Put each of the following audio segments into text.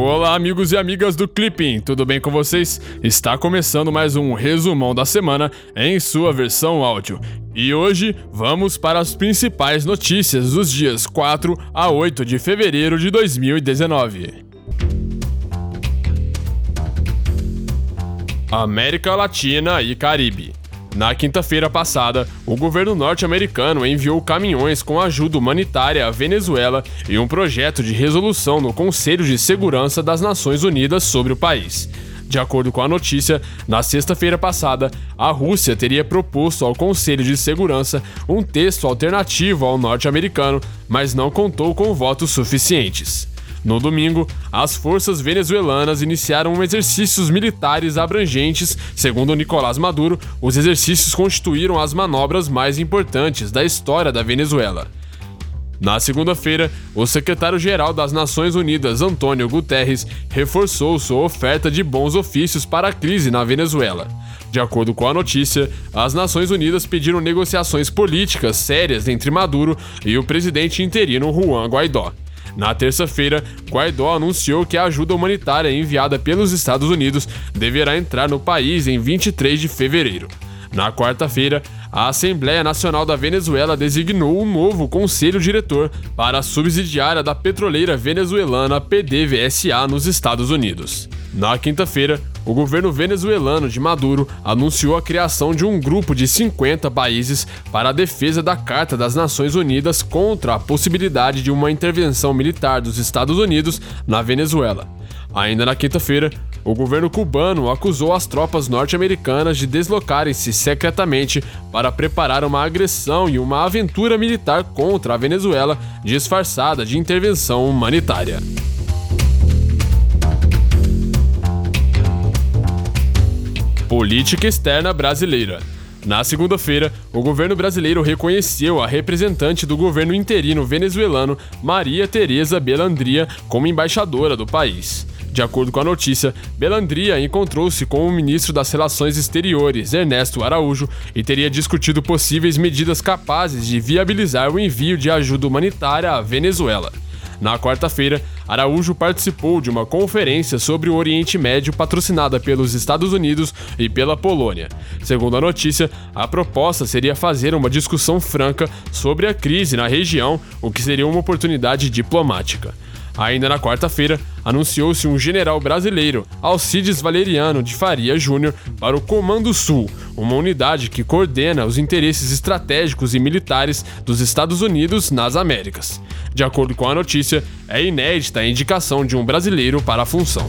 Olá, amigos e amigas do Clipping, tudo bem com vocês? Está começando mais um resumão da semana em sua versão áudio. E hoje vamos para as principais notícias dos dias 4 a 8 de fevereiro de 2019. América Latina e Caribe. Na quinta-feira passada, o governo norte-americano enviou caminhões com ajuda humanitária à Venezuela e um projeto de resolução no Conselho de Segurança das Nações Unidas sobre o país. De acordo com a notícia, na sexta-feira passada, a Rússia teria proposto ao Conselho de Segurança um texto alternativo ao norte-americano, mas não contou com votos suficientes. No domingo, as forças venezuelanas iniciaram exercícios militares abrangentes. Segundo Nicolás Maduro, os exercícios constituíram as manobras mais importantes da história da Venezuela. Na segunda-feira, o secretário-geral das Nações Unidas, Antônio Guterres, reforçou sua oferta de bons ofícios para a crise na Venezuela. De acordo com a notícia, as Nações Unidas pediram negociações políticas sérias entre Maduro e o presidente interino Juan Guaidó. Na terça-feira, Guaidó anunciou que a ajuda humanitária enviada pelos Estados Unidos deverá entrar no país em 23 de fevereiro. Na quarta-feira, a Assembleia Nacional da Venezuela designou um novo conselho diretor para a subsidiária da petroleira venezuelana PDVSA nos Estados Unidos. Na quinta-feira, o governo venezuelano de Maduro anunciou a criação de um grupo de 50 países para a defesa da Carta das Nações Unidas contra a possibilidade de uma intervenção militar dos Estados Unidos na Venezuela. Ainda na quinta-feira, o governo cubano acusou as tropas norte-americanas de deslocarem-se secretamente para preparar uma agressão e uma aventura militar contra a Venezuela disfarçada de intervenção humanitária. Política externa brasileira. Na segunda-feira, o governo brasileiro reconheceu a representante do governo interino venezuelano, Maria Tereza Belandria, como embaixadora do país. De acordo com a notícia, Belandria encontrou-se com o ministro das Relações Exteriores, Ernesto Araújo, e teria discutido possíveis medidas capazes de viabilizar o envio de ajuda humanitária à Venezuela. Na quarta-feira, Araújo participou de uma conferência sobre o Oriente Médio patrocinada pelos Estados Unidos e pela Polônia. Segundo a notícia, a proposta seria fazer uma discussão franca sobre a crise na região, o que seria uma oportunidade diplomática. Ainda na quarta-feira, anunciou-se um general brasileiro, Alcides Valeriano de Faria Júnior, para o Comando Sul, uma unidade que coordena os interesses estratégicos e militares dos Estados Unidos nas Américas. De acordo com a notícia, é inédita a indicação de um brasileiro para a função.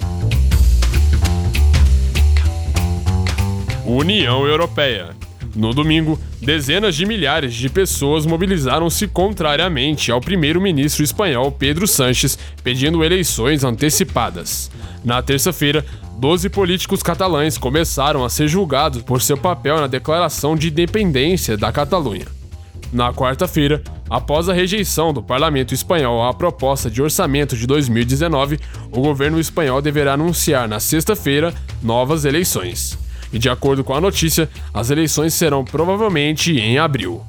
União Europeia. No domingo, dezenas de milhares de pessoas mobilizaram-se contrariamente ao primeiro-ministro espanhol Pedro Sánchez, pedindo eleições antecipadas. Na terça-feira, 12 políticos catalães começaram a ser julgados por seu papel na declaração de independência da Catalunha. Na quarta-feira, após a rejeição do parlamento espanhol à proposta de orçamento de 2019, o governo espanhol deverá anunciar na sexta-feira novas eleições e, de acordo com a notícia, as eleições serão provavelmente em abril.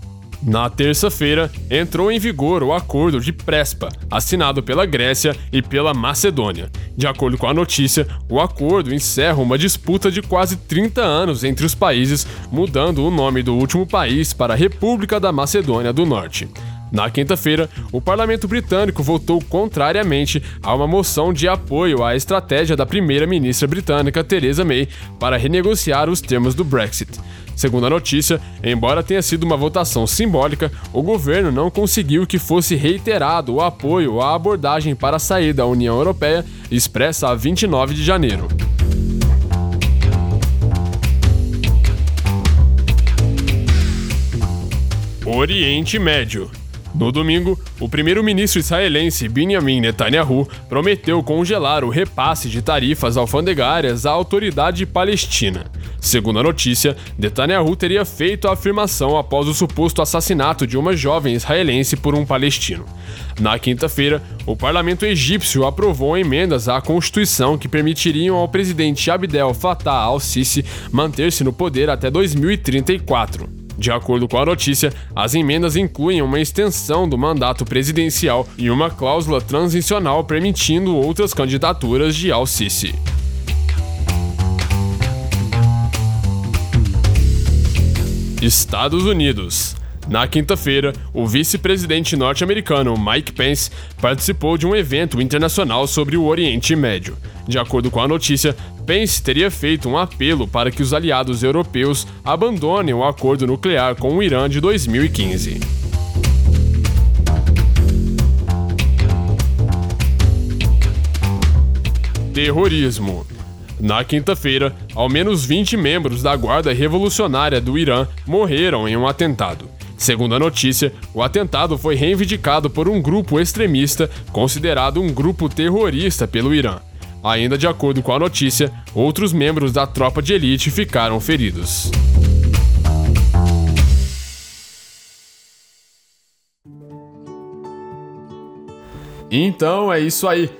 Na terça-feira, entrou em vigor o Acordo de Prespa, assinado pela Grécia e pela Macedônia. De acordo com a notícia, o acordo encerra uma disputa de quase 30 anos entre os países, mudando o nome do último país para República da Macedônia do Norte. Na quinta-feira, o parlamento britânico votou contrariamente a uma moção de apoio à estratégia da primeira-ministra britânica Theresa May para renegociar os termos do Brexit. Segundo a notícia, embora tenha sido uma votação simbólica, o governo não conseguiu que fosse reiterado o apoio à abordagem para sair da União Europeia expressa a 29 de janeiro. Oriente Médio no domingo, o primeiro-ministro israelense Benjamin Netanyahu prometeu congelar o repasse de tarifas alfandegárias à autoridade palestina. Segundo a notícia, Netanyahu teria feito a afirmação após o suposto assassinato de uma jovem israelense por um palestino. Na quinta-feira, o parlamento egípcio aprovou emendas à Constituição que permitiriam ao presidente Abdel Fattah al-Sisi manter-se no poder até 2034. De acordo com a notícia, as emendas incluem uma extensão do mandato presidencial e uma cláusula transicional permitindo outras candidaturas de Al-Sisi. Estados Unidos. Na quinta-feira, o vice-presidente norte-americano Mike Pence participou de um evento internacional sobre o Oriente Médio. De acordo com a notícia, Pence teria feito um apelo para que os aliados europeus abandonem o acordo nuclear com o Irã de 2015. Terrorismo. Na quinta-feira, ao menos 20 membros da Guarda Revolucionária do Irã morreram em um atentado. Segundo a notícia, o atentado foi reivindicado por um grupo extremista considerado um grupo terrorista pelo Irã. Ainda de acordo com a notícia, outros membros da tropa de elite ficaram feridos. Então é isso aí.